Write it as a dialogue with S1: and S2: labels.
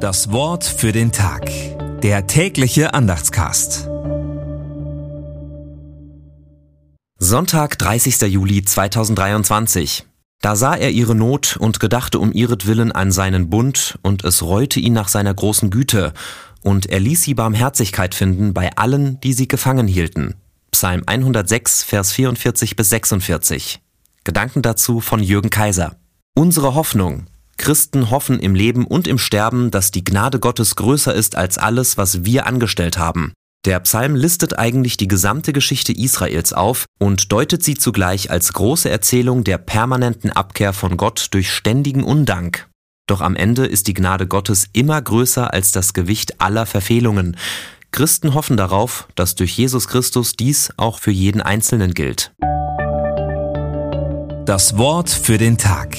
S1: Das Wort für den Tag. Der tägliche Andachtscast.
S2: Sonntag, 30. Juli 2023. Da sah er ihre Not und gedachte um ihretwillen an seinen Bund, und es reute ihn nach seiner großen Güte, und er ließ sie Barmherzigkeit finden bei allen, die sie gefangen hielten. Psalm 106, Vers 44 bis 46. Gedanken dazu von Jürgen Kaiser. Unsere Hoffnung. Christen hoffen im Leben und im Sterben, dass die Gnade Gottes größer ist als alles, was wir angestellt haben. Der Psalm listet eigentlich die gesamte Geschichte Israels auf und deutet sie zugleich als große Erzählung der permanenten Abkehr von Gott durch ständigen Undank. Doch am Ende ist die Gnade Gottes immer größer als das Gewicht aller Verfehlungen. Christen hoffen darauf, dass durch Jesus Christus dies auch für jeden Einzelnen gilt.
S1: Das Wort für den Tag.